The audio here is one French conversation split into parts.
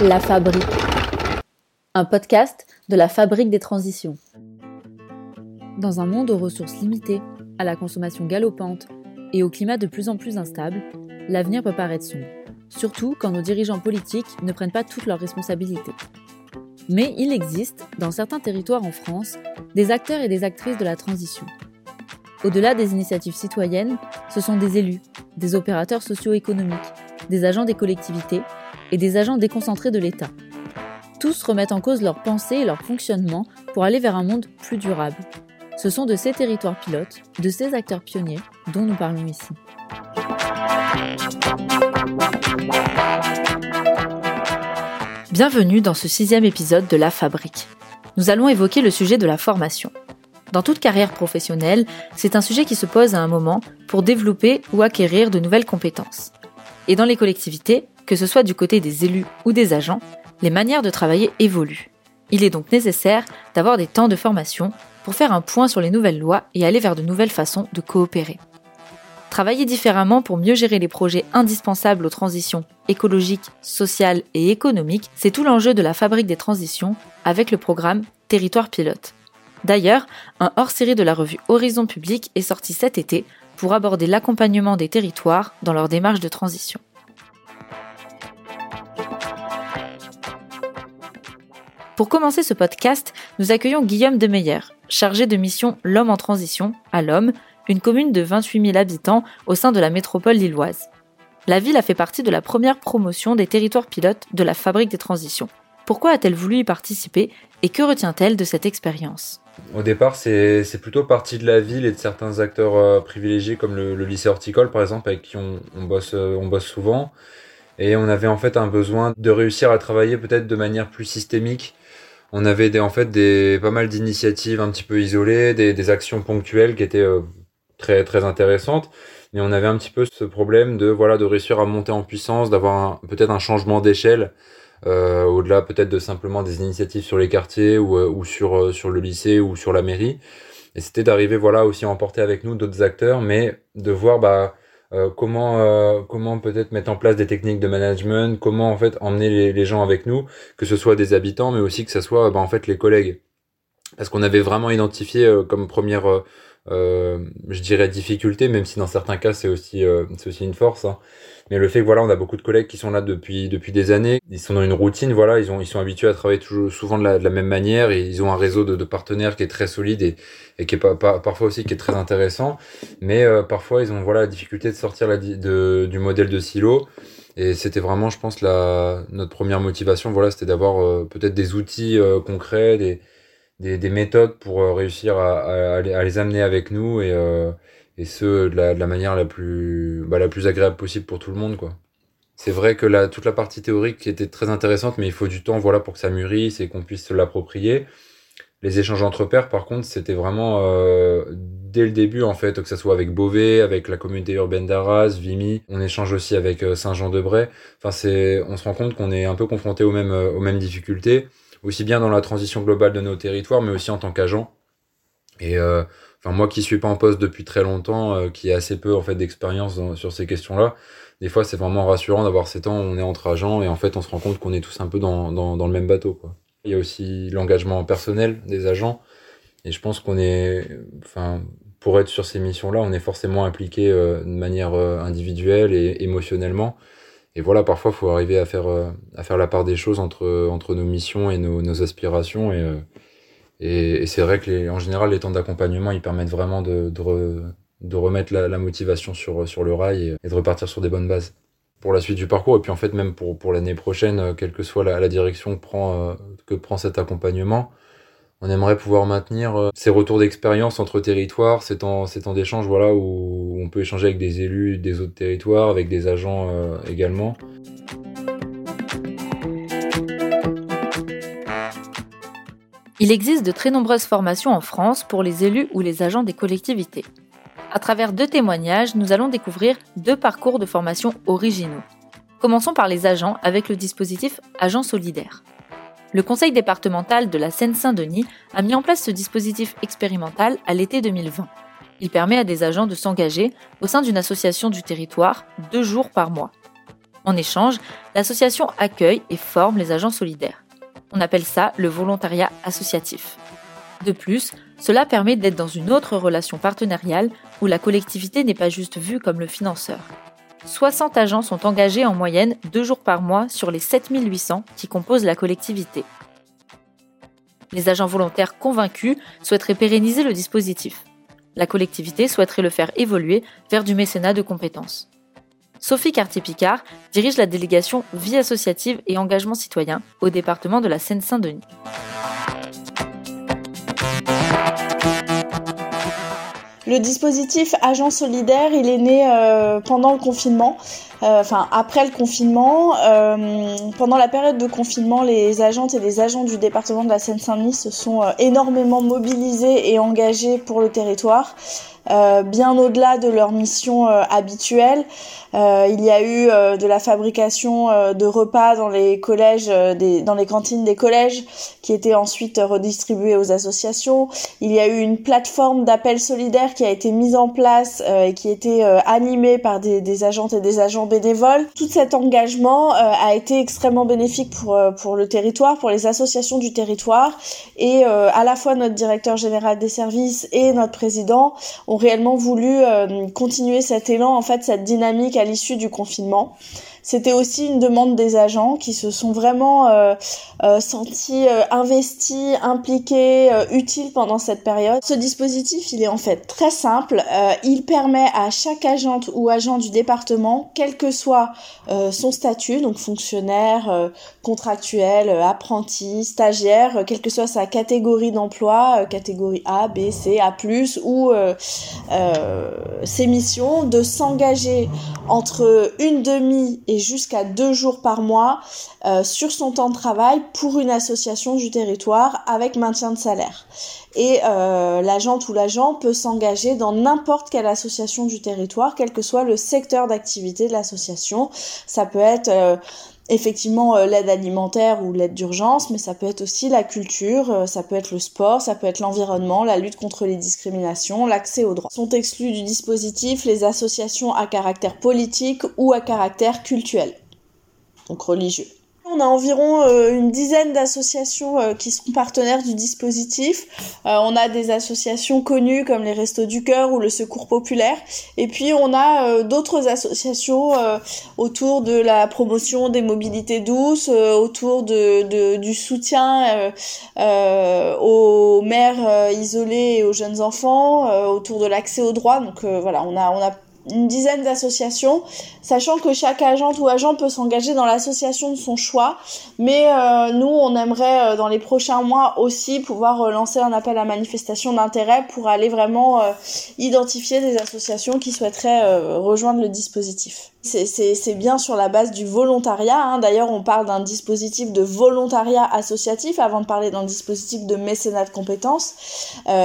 La Fabrique, un podcast de la Fabrique des transitions. Dans un monde aux ressources limitées, à la consommation galopante et au climat de plus en plus instable, l'avenir peut paraître sombre, surtout quand nos dirigeants politiques ne prennent pas toutes leurs responsabilités. Mais il existe, dans certains territoires en France, des acteurs et des actrices de la transition. Au-delà des initiatives citoyennes, ce sont des élus, des opérateurs socio-économiques, des agents des collectivités et des agents déconcentrés de l'État. Tous remettent en cause leurs pensées et leur fonctionnement pour aller vers un monde plus durable. Ce sont de ces territoires pilotes, de ces acteurs pionniers, dont nous parlons ici. Bienvenue dans ce sixième épisode de La Fabrique. Nous allons évoquer le sujet de la formation. Dans toute carrière professionnelle, c'est un sujet qui se pose à un moment pour développer ou acquérir de nouvelles compétences. Et dans les collectivités, que ce soit du côté des élus ou des agents, les manières de travailler évoluent. Il est donc nécessaire d'avoir des temps de formation pour faire un point sur les nouvelles lois et aller vers de nouvelles façons de coopérer. Travailler différemment pour mieux gérer les projets indispensables aux transitions écologiques, sociales et économiques, c'est tout l'enjeu de la fabrique des transitions avec le programme Territoire Pilote. D'ailleurs, un hors-série de la revue Horizon Public est sorti cet été pour aborder l'accompagnement des territoires dans leur démarche de transition. Pour commencer ce podcast, nous accueillons Guillaume Demeyer, chargé de mission L'Homme en transition à l'Homme, une commune de 28 000 habitants au sein de la métropole lilloise. La ville a fait partie de la première promotion des territoires pilotes de la Fabrique des Transitions. Pourquoi a-t-elle voulu y participer et que retient-elle de cette expérience? Au départ, c'est plutôt partie de la ville et de certains acteurs euh, privilégiés comme le, lycée horticole par exemple avec qui on, bosse, euh, on bosse souvent. Et on avait en fait un besoin de réussir à travailler peut-être de manière plus systémique. On avait des, en fait des, pas mal d'initiatives un petit peu isolées, des, des actions ponctuelles qui étaient euh, très très intéressante. Mais on avait un petit peu ce problème de voilà de réussir à monter en puissance, d'avoir peut-être un changement d'échelle. Euh, au-delà peut-être de simplement des initiatives sur les quartiers ou, euh, ou sur, euh, sur le lycée ou sur la mairie. Et c'était d'arriver voilà aussi à emporter avec nous d'autres acteurs, mais de voir bah, euh, comment euh, comment peut-être mettre en place des techniques de management, comment en fait emmener les, gens avec nous, que ce soit des habitants, mais aussi que ce soit bah, en fait les collègues, parce qu'on avait vraiment identifié comme première euh, je dirais difficulté, même si dans certains cas c'est aussi euh, c'est aussi une force. Hein. Mais le fait que voilà, on a beaucoup de collègues qui sont là depuis depuis des années, ils sont dans une routine, voilà, ils ont ils sont habitués à travailler toujours souvent de la, de la même manière et ils ont un réseau de, de partenaires qui est très solide et, et qui est pas, pas, parfois aussi qui est très intéressant. Mais euh, parfois ils ont voilà la difficulté de sortir de, du modèle de silo. Et c'était vraiment, je pense, la, notre première motivation, voilà, c'était d'avoir peut-être des outils concrets, des, des, des méthodes pour euh, réussir à, à, à, les amener avec nous et, euh, et ce de la, de la, manière la plus, bah, la plus agréable possible pour tout le monde quoi. C'est vrai que la, toute la partie théorique était très intéressante, mais il faut du temps voilà pour que ça mûrisse et qu'on puisse se l'approprier. Les échanges entre pairs, par contre, c'était vraiment euh, dès le début en fait, que ce soit avec Beauvais, avec la communauté urbaine d'Arras, Vimy, on échange aussi avec euh, Saint-Jean-de-Bray. Enfin, c'est, on se rend compte qu'on est un peu confronté aux mêmes, aux mêmes difficultés aussi bien dans la transition globale de nos territoires, mais aussi en tant qu'agent. Et euh, enfin moi qui suis pas en poste depuis très longtemps, euh, qui ai assez peu en fait d'expérience sur ces questions-là, des fois c'est vraiment rassurant d'avoir ces temps où on est entre agents et en fait on se rend compte qu'on est tous un peu dans, dans, le même bateau. Quoi. Il y a aussi l'engagement personnel des agents et je pense qu'on est, enfin pour être sur ces missions-là, on est forcément impliqué euh, de manière individuelle et émotionnellement et voilà, parfois, il faut arriver à faire, euh, à faire la part des choses entre, entre nos missions et nos, nos aspirations. Et, euh, et, et c'est vrai que, les, en général, les temps d'accompagnement, ils permettent vraiment de, de, de remettre la, la, motivation sur, sur le rail et, et, de repartir sur des bonnes bases pour la suite du parcours. Et puis, en fait, même pour, pour l'année prochaine, euh, quelle que soit la, la direction que prend, que prend cet accompagnement, on aimerait pouvoir maintenir euh, ces retours d'expérience entre territoires, ces temps, ces d'échange voilà, où on peut échanger avec des élus des autres territoires, avec des agents euh, également. Il existe de très nombreuses formations en France pour les élus ou les agents des collectivités. À travers deux témoignages, nous allons découvrir deux parcours de formation originaux. Commençons par les agents avec le dispositif Agent solidaire. Le conseil départemental de la Seine-Saint-Denis a mis en place ce dispositif expérimental à l'été 2020. Il permet à des agents de s'engager au sein d'une association du territoire deux jours par mois. En échange, l'association accueille et forme les agents solidaires. On appelle ça le volontariat associatif. De plus, cela permet d'être dans une autre relation partenariale où la collectivité n'est pas juste vue comme le financeur. 60 agents sont engagés en moyenne deux jours par mois sur les 7800 qui composent la collectivité. Les agents volontaires convaincus souhaiteraient pérenniser le dispositif. La collectivité souhaiterait le faire évoluer vers du mécénat de compétences. Sophie Cartier-Picard dirige la délégation Vie associative et engagement citoyen au département de la Seine-Saint-Denis. Le dispositif Agent Solidaire, il est né euh, pendant le confinement. Euh, enfin après le confinement, euh, pendant la période de confinement, les agentes et les agents du département de la Seine-Saint-Denis se sont énormément mobilisés et engagés pour le territoire. Euh, bien au-delà de leur mission euh, habituelle. Euh, il y a eu de la fabrication de repas dans les collèges, dans les cantines des collèges, qui étaient ensuite redistribués aux associations. Il y a eu une plateforme d'appel solidaire qui a été mise en place et qui était animée par des, des, agentes et des agents bénévoles. Tout cet engagement a été extrêmement bénéfique pour pour le territoire, pour les associations du territoire, et à la fois notre directeur général des services et notre président ont réellement voulu euh, continuer cet élan, en fait, cette dynamique à l'issue du confinement. C'était aussi une demande des agents qui se sont vraiment euh, euh, sentis euh, investis, impliqués, utiles pendant cette période. Ce dispositif, il est en fait très simple. il permet à chaque agente ou agent du département, quel que soit son statut, donc fonctionnaire, contractuel, apprenti, stagiaire, quelle que soit sa catégorie d'emploi, catégorie A, B, C, A+, ou ses missions, de s'engager entre une demi et jusqu'à deux jours par mois euh, sur son temps de travail pour une association du territoire avec maintien de salaire. Et euh, l'agent ou l'agent peut s'engager dans n'importe quelle association du territoire, quel que soit le secteur d'activité de l'association. Ça peut être euh, effectivement l'aide alimentaire ou l'aide d'urgence, mais ça peut être aussi la culture, ça peut être le sport, ça peut être l'environnement, la lutte contre les discriminations, l'accès aux droits. Sont exclus du dispositif les associations à caractère politique ou à caractère culturel, donc religieux. On a environ euh, une dizaine d'associations euh, qui sont partenaires du dispositif. Euh, on a des associations connues comme les Restos du Cœur ou le Secours Populaire. Et puis on a d'autres associations autour de la promotion des mobilités douces, autour de, du soutien aux mères isolées et aux jeunes enfants, autour de l'accès aux droits. Donc voilà, on a, on a une dizaine d'associations, sachant que chaque agente ou agent peut s'engager dans l'association de son choix. Mais euh, nous, on aimerait euh, dans les prochains mois aussi pouvoir euh, lancer un appel à manifestation d'intérêt pour aller vraiment identifier des associations qui souhaiteraient rejoindre le dispositif. C'est bien sur la base du volontariat. Hein. D'ailleurs, on parle d'un dispositif de volontariat associatif avant de parler d'un dispositif de mécénat de compétences.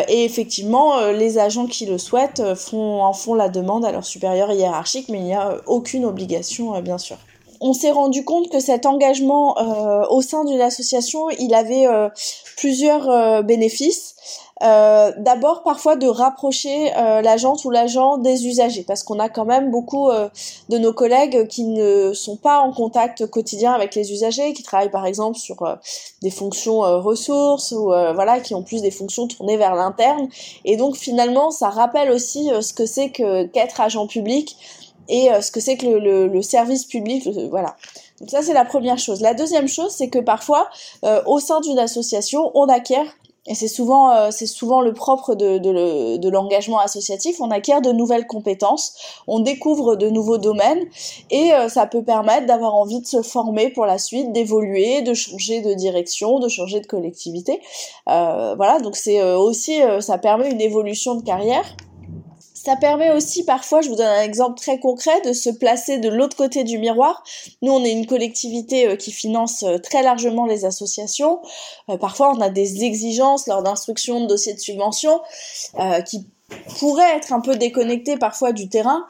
et effectivement, les agents qui le souhaitent font, en font la demande à leur supérieur hiérarchique, mais il n'y a aucune obligation, bien sûr on s'est rendu compte que cet engagement euh, au sein d'une association, il avait euh, plusieurs euh, bénéfices. D'abord, parfois de rapprocher l'agente ou l'agent des usagers, parce qu'on a quand même beaucoup de nos collègues qui ne sont pas en contact quotidien avec les usagers, qui travaillent par exemple sur des fonctions ressources ou voilà, qui ont plus des fonctions tournées vers l'interne. Et donc finalement, ça rappelle aussi ce que c'est que qu'être agent public et euh, ce que c'est que le, le, service public, voilà. Donc ça c'est la première chose. La deuxième chose, c'est que parfois euh, au sein d'une association, on acquiert et c'est souvent euh, c'est souvent le propre de, de, de l'engagement associatif, on acquiert de nouvelles compétences, on découvre de nouveaux domaines et ça peut permettre d'avoir envie de se former pour la suite, d'évoluer, de changer de direction, de changer de collectivité. voilà, donc c'est aussi ça permet une évolution de carrière. Ça permet aussi parfois, je vous donne un exemple très concret, de se placer de l'autre côté du miroir. Nous, on est une collectivité euh, qui finance euh, très largement les associations. Euh, parfois, on a des exigences lors d'instruction de dossiers de subvention qui pourrait être un peu déconnecté parfois du terrain.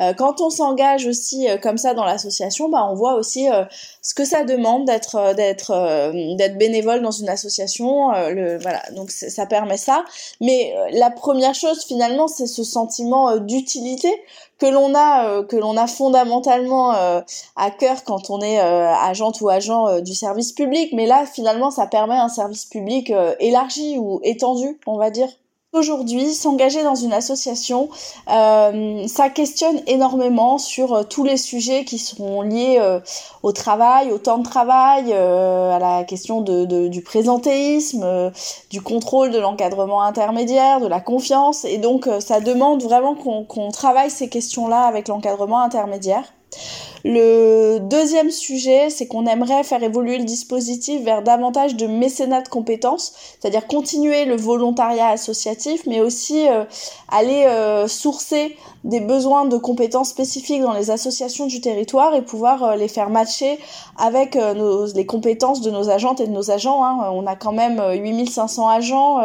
Euh, quand on s'engage aussi euh, comme ça dans l'association, bah, on voit aussi euh, ce que ça demande d'être d'être d'être bénévole dans une association. le, voilà, donc ça permet ça. Mais la première chose finalement, c'est ce sentiment d'utilité que l'on a que l'on a fondamentalement à cœur quand on est agente ou agent du service public. Mais là, finalement, ça permet un service public élargi ou étendu, on va dire. Aujourd'hui, s'engager dans une association, euh, ça questionne énormément sur euh, tous les sujets qui sont liés euh, au travail, au temps de travail, à la question de, du présentéisme, du contrôle de l'encadrement intermédiaire, de la confiance. Et donc, ça demande vraiment qu'on travaille ces questions-là avec l'encadrement intermédiaire. Le deuxième sujet, c'est qu'on aimerait faire évoluer le dispositif vers davantage de mécénat de compétences, c'est-à-dire continuer le volontariat associatif, mais aussi euh, aller euh, sourcer des besoins de compétences spécifiques dans les associations du territoire et pouvoir euh, les faire matcher avec nos, les compétences de nos agentes et de nos agents. Hein. On a quand même 8500 agents,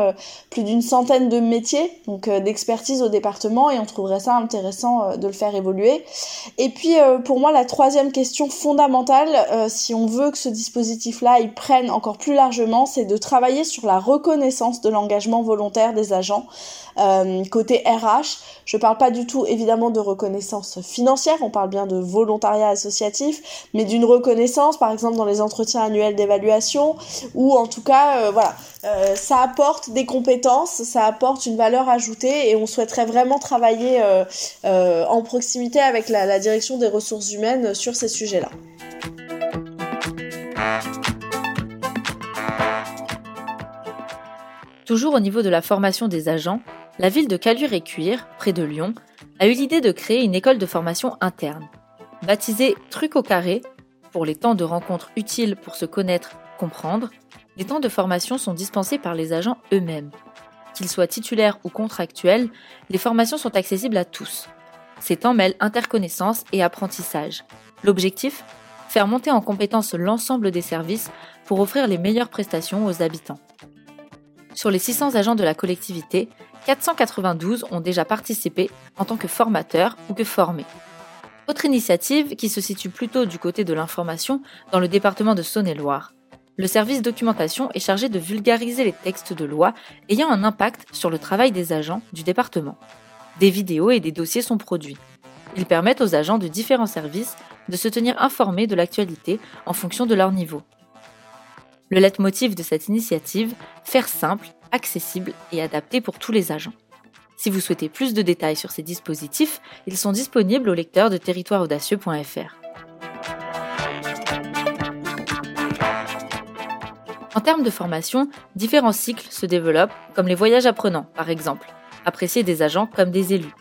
plus d'une centaine de métiers, donc d'expertise au département, et on trouverait ça intéressant de le faire évoluer. Et puis, pour moi, la troisième question fondamentale, euh, si on veut que ce dispositif-là il prenne encore plus largement, c'est de travailler sur la reconnaissance de l'engagement volontaire des agents. Euh, côté RH, je parle pas du tout évidemment de reconnaissance financière, on parle bien de volontariat associatif, mais d'une reconnaissance, par exemple dans les entretiens annuels d'évaluation, ou en tout cas, euh, voilà, ça apporte des compétences, ça apporte une valeur ajoutée, et on souhaiterait vraiment travailler en proximité avec la direction des ressources humaines sur ces sujets-là. Toujours au niveau de la formation des agents, la ville de Caluire-et-Cuire, près de Lyon, a eu l'idée de créer une école de formation interne. Baptisée Truc au carré, pour les temps de rencontres utiles pour se connaître, comprendre, les temps de formation sont dispensés par les agents eux-mêmes. Qu'ils soient titulaires ou contractuels, les formations sont accessibles à tous, ces temps mêlent interconnaissance et apprentissage. L'objectif? Faire monter en compétence l'ensemble des services pour offrir les meilleures prestations aux habitants. Sur les 600 agents de la collectivité, 492 ont déjà participé en tant que formateurs ou que formés. Autre initiative qui se situe plutôt du côté de l'information dans le département de Saône-et-Loire. Le service documentation est chargé de vulgariser les textes de loi ayant un impact sur le travail des agents du département. Des vidéos et des dossiers sont produits. Ils permettent aux agents de différents services de se tenir informés de l'actualité en fonction de leur niveau. Le leitmotiv de cette initiative, faire simple, accessible et adapté pour tous les agents. Si vous souhaitez plus de détails sur ces dispositifs, ils sont disponibles au lecteur de territoireaudacieux.fr. En termes de formation, différents cycles se développent, comme les voyages apprenants par exemple appréciés des agents comme des élus.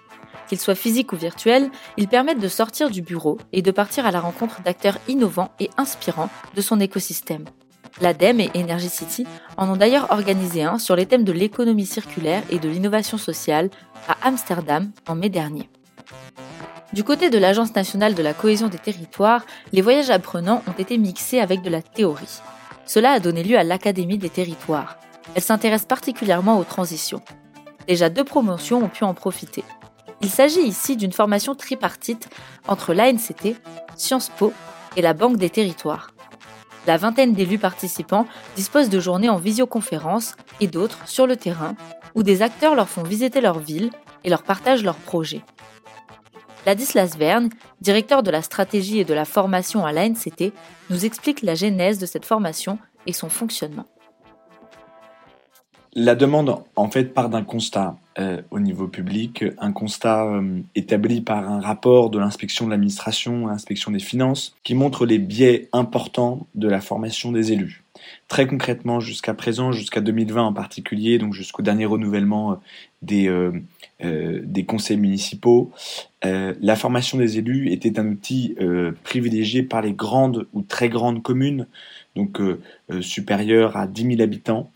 Qu'ils soient physiques ou virtuels, ils permettent de sortir du bureau et de partir à la rencontre d'acteurs innovants et inspirants de son écosystème. L'ADEME et Energy City en ont d'ailleurs organisé un sur les thèmes de l'économie circulaire et de l'innovation sociale à Amsterdam en mai dernier. Du côté de l'Agence nationale de la cohésion des territoires, les voyages apprenants ont été mixés avec de la théorie. Cela a donné lieu à l'Académie des territoires. Elle s'intéresse particulièrement aux transitions. Déjà deux promotions ont pu en profiter. Il s'agit ici d'une formation tripartite entre l'ANCT, Sciences Po et la Banque des Territoires. La vingtaine d'élus participants disposent de journées en visioconférence et d'autres sur le terrain, où des acteurs leur font visiter leur ville et leur partagent leurs projets. Ladislas Verne, directeur de la stratégie et de la formation à l'ANCT, nous explique la genèse de cette formation et son fonctionnement. La demande, en fait, part d'un constat euh, au niveau public, un constat euh, établi par un rapport de l'inspection de l'administration, l'inspection des finances, qui montre les biais importants de la formation des élus. Très concrètement, jusqu'à présent, jusqu'à 2020 en particulier, donc jusqu'au dernier renouvellement euh, des, des conseils municipaux, la formation des élus était un outil privilégié par les grandes ou très grandes communes, donc supérieures à 10 000 habitants,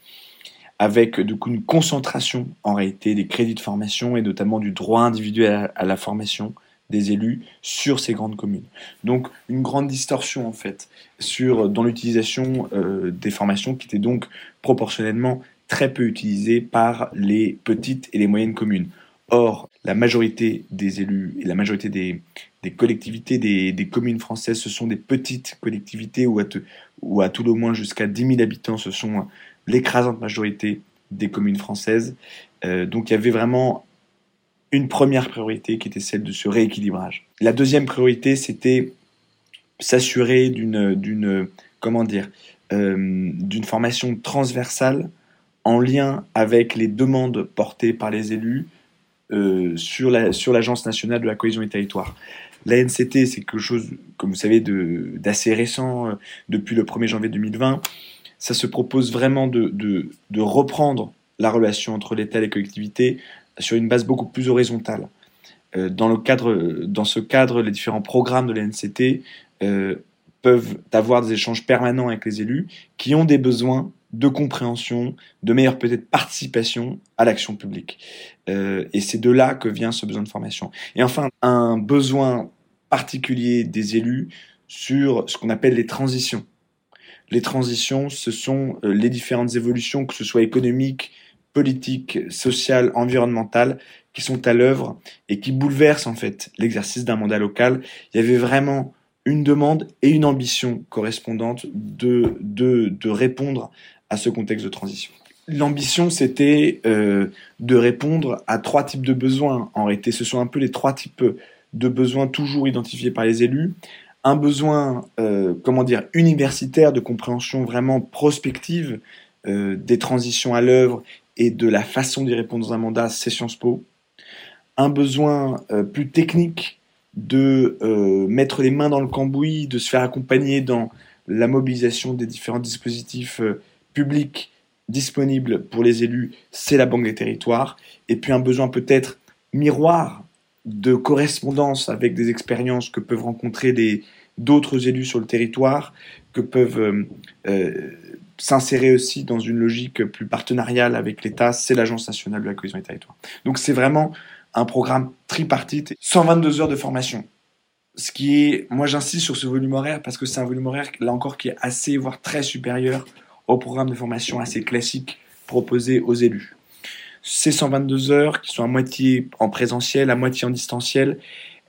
avec du coup une concentration en réalité des crédits de formation et notamment du droit individuel à la formation des élus sur ces grandes communes. Donc une grande distorsion en fait sur dans l'utilisation euh, des formations qui étaient donc proportionnellement très peu utilisées par les petites et les moyennes communes. Or, la majorité des élus et la majorité des, collectivités, des, communes françaises, ce sont des petites collectivités ou à, à tout le moins jusqu'à 10 000 habitants, ce sont l'écrasante majorité des communes françaises. Euh, donc il y avait vraiment une première priorité qui était celle de ce rééquilibrage. La deuxième priorité, c'était s'assurer d'une, d'une, comment dire, euh, d'une formation transversale en lien avec les demandes portées par les élus euh, sur, la, sur l'Agence nationale de la cohésion des territoires. La NCT, c'est quelque chose, comme vous savez, de, d'assez récent, depuis le 1er janvier 2020. Ça se propose vraiment de, de, reprendre la relation entre l'État et les collectivités sur une base beaucoup plus horizontale. Euh, dans, le cadre, dans ce cadre, les différents programmes de la NCT euh, peuvent avoir des échanges permanents avec les élus qui ont des besoins de compréhension, de meilleure peut-être participation à l'action publique. Euh, et c'est de là que vient ce besoin de formation. Et enfin, un besoin particulier des élus sur ce qu'on appelle les transitions. Les transitions, ce sont les différentes évolutions, que ce soit économiques, politiques, sociales, environnementales qui sont à l'œuvre et qui bouleversent en fait l'exercice d'un mandat local. Il y avait vraiment une demande et une ambition correspondante de, de, de répondre à ce contexte de transition. L'ambition, c'était euh, de répondre à trois types de besoins. En réalité, ce sont un peu les trois types de besoins toujours identifiés par les élus. Un besoin, euh, comment dire, universitaire de compréhension vraiment prospective euh, des transitions à l'œuvre et de la façon d'y répondre dans un mandat, c'est Sciences Po. Un besoin euh, plus technique de mettre les mains dans le cambouis, de se faire accompagner dans la mobilisation des différents dispositifs publics disponibles pour les élus, c'est la Banque des territoires. Et puis un besoin peut-être miroir de correspondance avec des expériences que peuvent rencontrer d'autres élus sur le territoire, que peuvent s'insérer aussi dans une logique plus partenariale avec l'État, c'est l'Agence nationale de la cohésion des territoires. Donc c'est vraiment un programme tripartite, 122 heures de formation. Ce qui moi j'insiste sur ce volume horaire parce que c'est un volume horaire là encore qui est assez, voire très supérieur au programme de formation assez classique proposé aux élus. Ces 122 heures, qui sont à moitié en présentiel, à moitié en distanciel,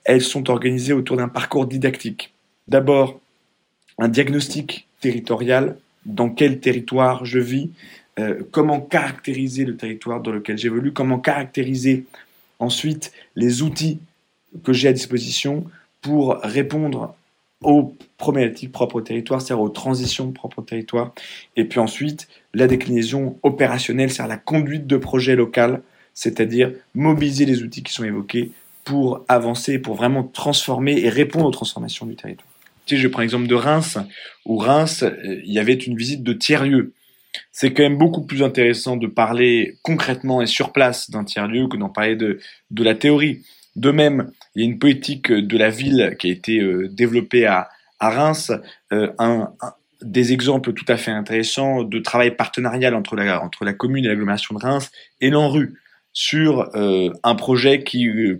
elles sont organisées autour d'un parcours didactique. D'abord, un diagnostic territorial dans quel territoire je vis, euh, comment caractériser le territoire dans lequel j'évolue, comment caractériser ensuite les outils que j'ai à disposition pour répondre aux problématiques propres au territoire, c'est-à-dire aux transitions propres au territoire, et puis ensuite la déclinaison opérationnelle, c'est-à-dire la conduite de projets local, c'est-à-dire mobiliser les outils qui sont évoqués pour avancer, pour vraiment transformer et répondre aux transformations du territoire je prends l'exemple de Reims, où Reims, euh, il y avait une visite de tiers-lieu. C'est quand même beaucoup plus intéressant de parler concrètement et sur place d'un tiers-lieu que d'en parler de, de la théorie. De même, il y a une politique de la ville qui a été euh, développée à, Reims, euh, des exemples tout à fait intéressants de travail partenarial entre la, commune et l'agglomération de Reims et l'ANRU sur un projet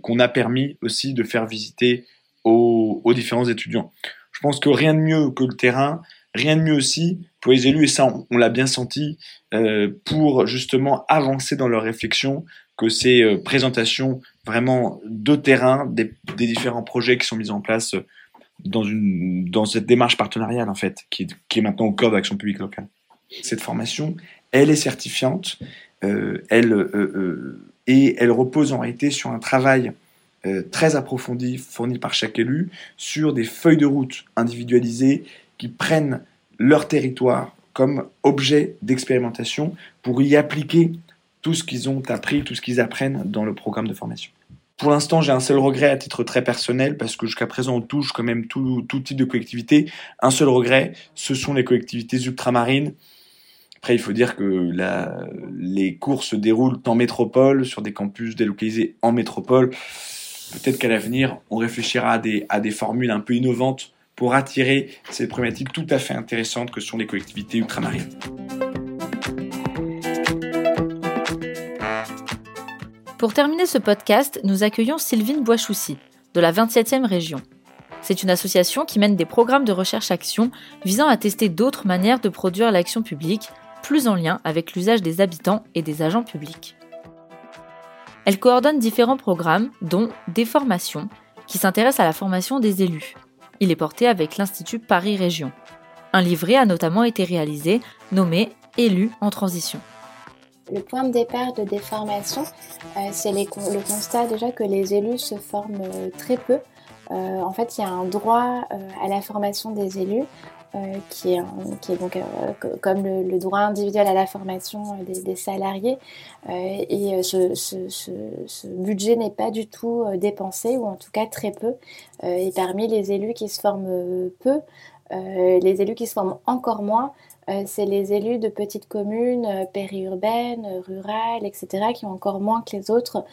qu'on a permis aussi de faire visiter aux, différents étudiants. Je pense que rien de mieux que le terrain, rien de mieux aussi pour les élus, et ça on, l'a bien senti, euh, pour justement avancer dans leur réflexion, que ces euh, présentations vraiment de terrain des, différents projets qui sont mis en place dans, une, dans cette démarche partenariale en fait, qui, qui est maintenant au cœur de l'action publique locale. Cette formation, elle est certifiante, euh, elle, et elle repose en réalité sur un travail euh, très approfondie fournie par chaque élu sur des feuilles de route individualisées qui prennent leur territoire comme objet d'expérimentation pour y appliquer tout ce qu'ils ont appris, tout ce qu'ils apprennent dans le programme de formation. Pour l'instant, j'ai un seul regret à titre très personnel, parce que jusqu'à présent, on touche quand même tout, tout type de collectivités. Un seul regret, ce sont les collectivités ultramarines. Après, il faut dire que les cours se déroulent en métropole, sur des campus délocalisés en métropole peut-être qu'à l'avenir, on réfléchira à des, à des formules un peu innovantes pour attirer ces problématiques tout à fait intéressantes que sont les collectivités ultramarines. Pour terminer ce podcast, nous accueillons Sylvine Boischoussi, de la 27e région. C'est une association qui mène des programmes de recherche-action visant à tester d'autres manières de produire l'action publique, plus en lien avec l'usage des habitants et des agents publics. Elle coordonne différents programmes, dont des formations, qui s'intéressent à la formation des élus. Il est porté avec l'Institut Paris Région. Un livret a notamment été réalisé, nommé Élus en transition. Le point de départ de des formations, euh, c'est le constat déjà que les élus se forment euh, très peu. Euh, en fait, il y a un droit à la formation des élus qui, est, donc comme le, droit individuel à la formation des, salariés. et ce, budget n'est pas du tout dépensé, ou en tout cas très peu. et parmi les élus qui se forment peu, les élus qui se forment encore moins, c'est les élus de petites communes euh, périurbaines, euh, rurales, etc., qui ont encore moins que les autres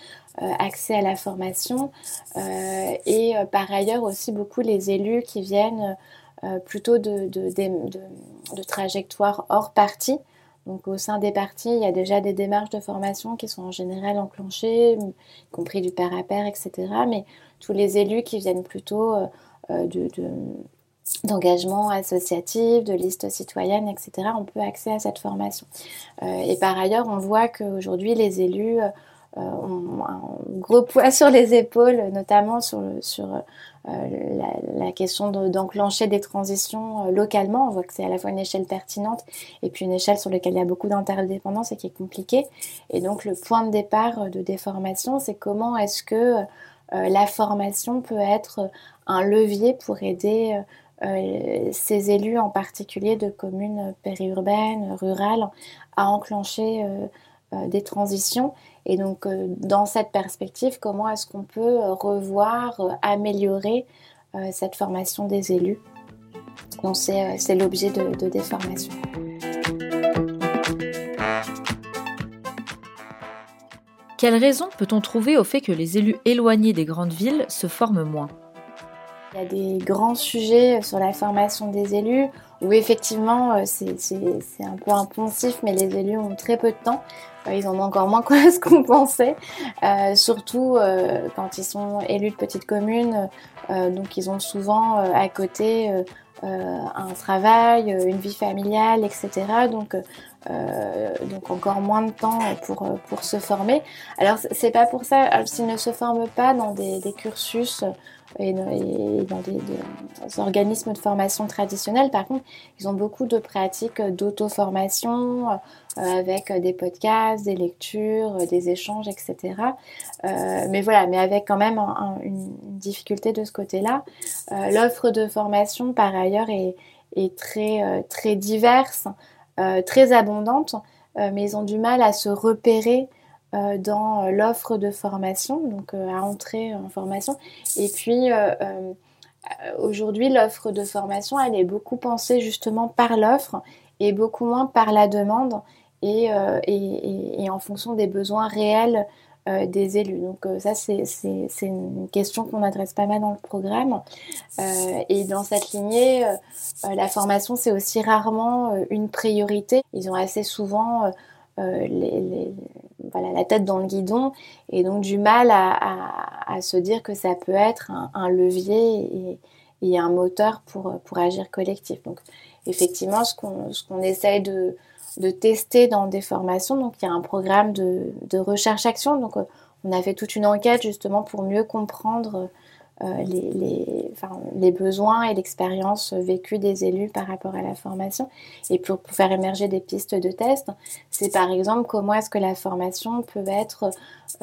accès à la formation. et par ailleurs aussi beaucoup les élus qui viennent plutôt de, trajectoires hors parti. Donc au sein des partis, il y a déjà des démarches de formation qui sont en général enclenchées, y compris du père à pair, etc. Mais tous les élus qui viennent plutôt de, d'engagement associatif, de listes citoyennes, etc., on peut accéder à cette formation. Euh, et par ailleurs, on voit qu'aujourd'hui, les élus euh, ont un gros poids sur les épaules, notamment sur, sur euh, la, question d'enclencher des transitions localement. On voit que c'est à la fois une échelle pertinente et puis une échelle sur laquelle il y a beaucoup d'interdépendance et qui est compliquée. Et donc, le point de départ de déformation, c'est comment est-ce que la formation peut être un levier pour aider ces élus en particulier de communes périurbaines, rurales, à enclencher euh, euh, des transitions. Et donc, dans cette perspective, comment est-ce qu'on peut revoir, améliorer cette formation des élus? Donc, c'est l'objet de, de déformation. Quelle raison peut-on trouver au fait que les élus éloignés des grandes villes se forment moins? Il y a des grands sujets sur la formation des élus où effectivement euh, c'est un peu impensif, mais les élus ont très peu de temps. Euh, ils en ont encore moins que ce qu'on pensait, euh, surtout quand ils sont élus de petites communes. donc ils ont souvent à côté un travail, une vie familiale, etc. Donc donc encore moins de temps pour, pour se former. Alors c'est pas pour ça, s'ils ne se forment pas dans des cursus et, dans des, organismes de formation traditionnels, par contre, ils ont beaucoup de pratiques d'auto-formation euh, avec des podcasts, des lectures, des échanges, etc. Euh, mais voilà, mais avec quand même une, difficulté de ce côté-là. Euh, l'offre de formation, par ailleurs, est, est très, très diverse, très abondante, mais ils ont du mal à se repérer euh, dans euh, l'offre de formation, donc euh, à entrer en formation. Et puis aujourd'hui, l'offre de formation, elle est beaucoup pensée justement par l'offre et beaucoup moins par la demande et, et, en fonction des besoins réels des élus. Donc ça, c'est une question qu'on adresse pas mal dans le programme. et dans cette lignée, la formation, c'est aussi rarement une priorité. Ils ont assez souvent les, la tête dans le guidon et donc du mal à, se dire que ça peut être un, levier et, un moteur pour, pour agir collectif. Donc effectivement, ce qu'on qu'on essaye de, de, tester dans des formations, donc il y a un programme de, de recherche-action, donc on a fait toute une enquête justement pour mieux comprendre euh, les, les, besoins et l'expérience vécue des élus par rapport à la formation et pour, faire émerger des pistes de test. C'est par exemple comment est-ce que la formation peut être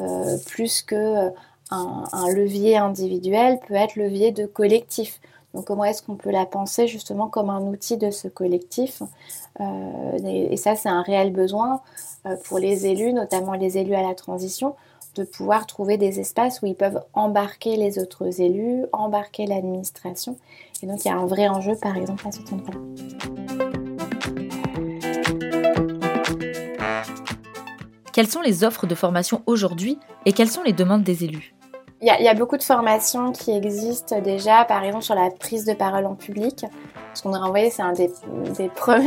euh, plus que un, levier individuel, peut être levier de collectif. Donc comment est-ce qu'on peut la penser justement comme un outil de ce collectif euh, et, ça c'est un réel besoin euh, pour les élus, notamment les élus à la transition, de pouvoir trouver des espaces où ils peuvent embarquer les autres élus, embarquer l'administration. Et donc il y a un vrai enjeu par exemple à ce endroit-là. Quelles sont les offres de formation aujourd'hui et quelles sont les demandes des élus? Il y, a, beaucoup de formations qui existent déjà, par exemple sur la prise de parole en public. Ce qu'on a renvoyé, c'est un des,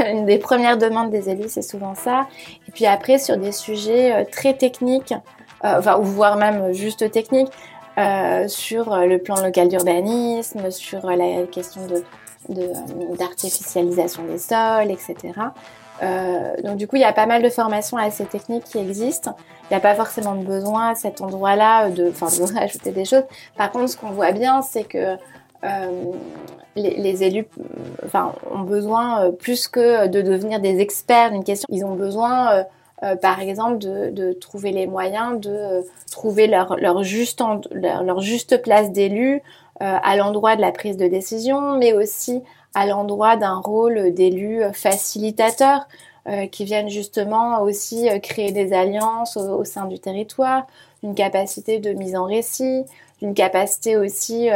une des premières demandes des élus, c'est souvent ça. Et puis après, sur des sujets euh, très techniques, enfin, ou voire même juste technique, euh, sur le plan local d'urbanisme, sur la question de d'artificialisation des sols, etc. donc du coup, il y a pas mal de formations assez techniques qui existent. Il n'y a pas forcément de besoin à cet endroit-là de, enfin, de rajouter des choses. Par contre, ce qu'on voit bien, c'est que les, les, élus enfin, ont besoin, plus que de devenir des experts d'une question, ils ont besoin euh, par exemple, de, de, trouver les moyens de euh, trouver leur, leur, juste leur, juste place d'élu euh, à l'endroit de la prise de décision, mais aussi à l'endroit d'un rôle d'élu facilitateur qui viennent justement aussi créer des alliances au, sein du territoire, une capacité de mise en récit, une capacité aussi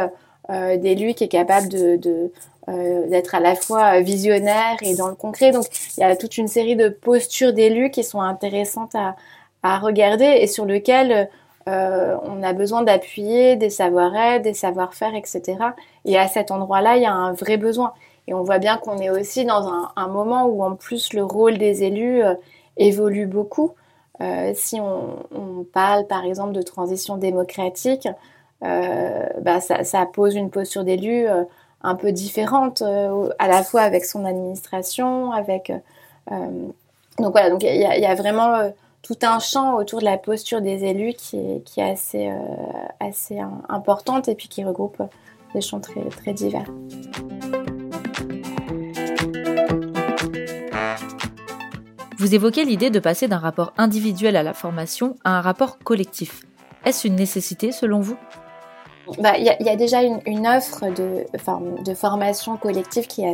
d'élu qui est capable de, de, euh, d'être à la fois visionnaire et dans le concret. Donc il y a toute une série de postures d'élus qui sont intéressantes à, à regarder et sur lesquelles euh, on a besoin d'appuyer des savoir-être, des savoir-faire, etc. Et à cet endroit-là, il y a un vrai besoin. Et on voit bien qu'on est aussi dans un, moment où en plus le rôle des élus euh, évolue beaucoup. Euh, si on, parle par exemple de transition démocratique, euh, bah ça, ça, pose une posture d'élu un peu différente euh, à la fois avec son administration, avec euh, euh, donc voilà donc il y, a vraiment tout un champ autour de la posture des élus qui est, qui est assez assez importante et puis qui regroupe des champs très très divers. Vous évoquez l'idée de passer d'un rapport individuel à la formation à un rapport collectif. Est-ce une nécessité selon vous? Bah, il y, a déjà une, offre de, formation collective qui est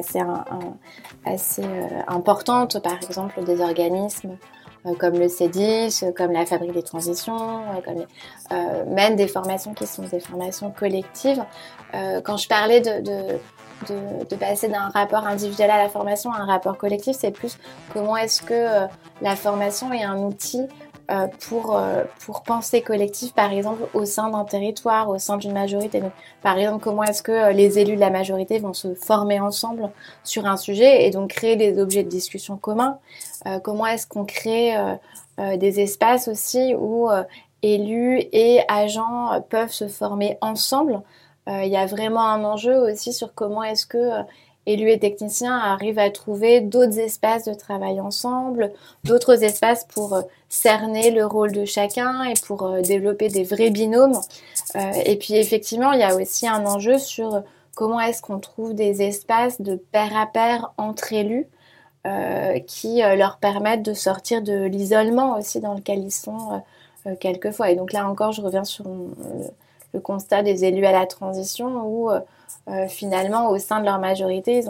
assez, euh, importante, par exemple des organismes euh, comme le CEDIS, comme la Fabrique des Transitions, euh, même des formations qui sont des formations collectives. quand je parlais de, passer d'un rapport individuel à la formation à un rapport collectif, c'est plus comment est-ce que la formation est un outil euh, pour, euh, pour penser collectif, par exemple, au sein d'un territoire, au sein d'une majorité. Donc, par exemple, comment est-ce que euh, les élus de la majorité vont se former ensemble sur un sujet et donc créer des objets de discussion communs? Comment est-ce qu'on crée des espaces aussi où élus et agents peuvent se former ensemble? Il y a vraiment un enjeu aussi sur comment est-ce que élus et techniciens arrivent à trouver d'autres espaces de travail ensemble, d'autres espaces pour euh, cerner le rôle de chacun et pour euh, développer des vrais binômes. Euh, et puis effectivement, il y a aussi un enjeu sur comment est-ce qu'on trouve des espaces de pair à pair entre élus qui leur permettent de sortir de l'isolement aussi dans lequel ils sont quelquefois. Et donc là encore, je reviens sur le constat des élus à la transition où euh, finalement, au sein de leur majorité,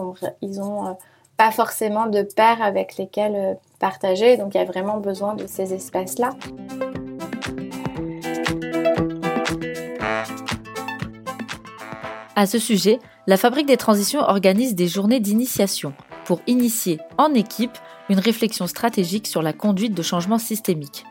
ils ont, euh, pas forcément de pairs avec lesquels euh, partager. Donc, il y a vraiment besoin de ces espaces-là. À ce sujet, la Fabrique des Transitions organise des journées d'initiation pour initier en équipe une réflexion stratégique sur la conduite de changements systémiques.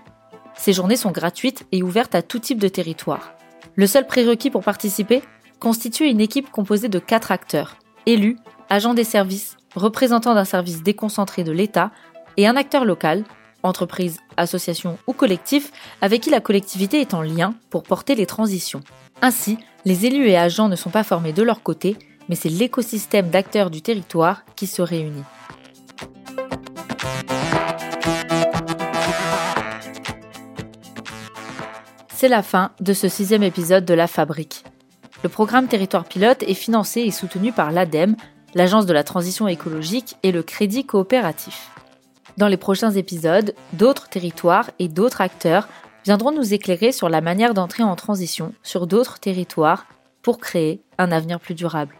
Ces journées sont gratuites et ouvertes à tout type de territoire. Le seul prérequis pour participer constitue une équipe composée de quatre acteurs, élus, agents des services, représentants d'un service déconcentré de l'État et un acteur local, entreprise, association ou collectif, avec qui la collectivité est en lien pour porter les transitions. Ainsi, les élus et agents ne sont pas formés de leur côté, mais c'est l'écosystème d'acteurs du territoire qui se réunit. C'est la fin de ce sixième épisode de La Fabrique. Le programme Territoire Pilote est financé et soutenu par l'ADEME, l'Agence de la transition écologique et le Crédit coopératif. Dans les prochains épisodes, d'autres territoires et d'autres acteurs viendront nous éclairer sur la manière d'entrer en transition sur d'autres territoires pour créer un avenir plus durable.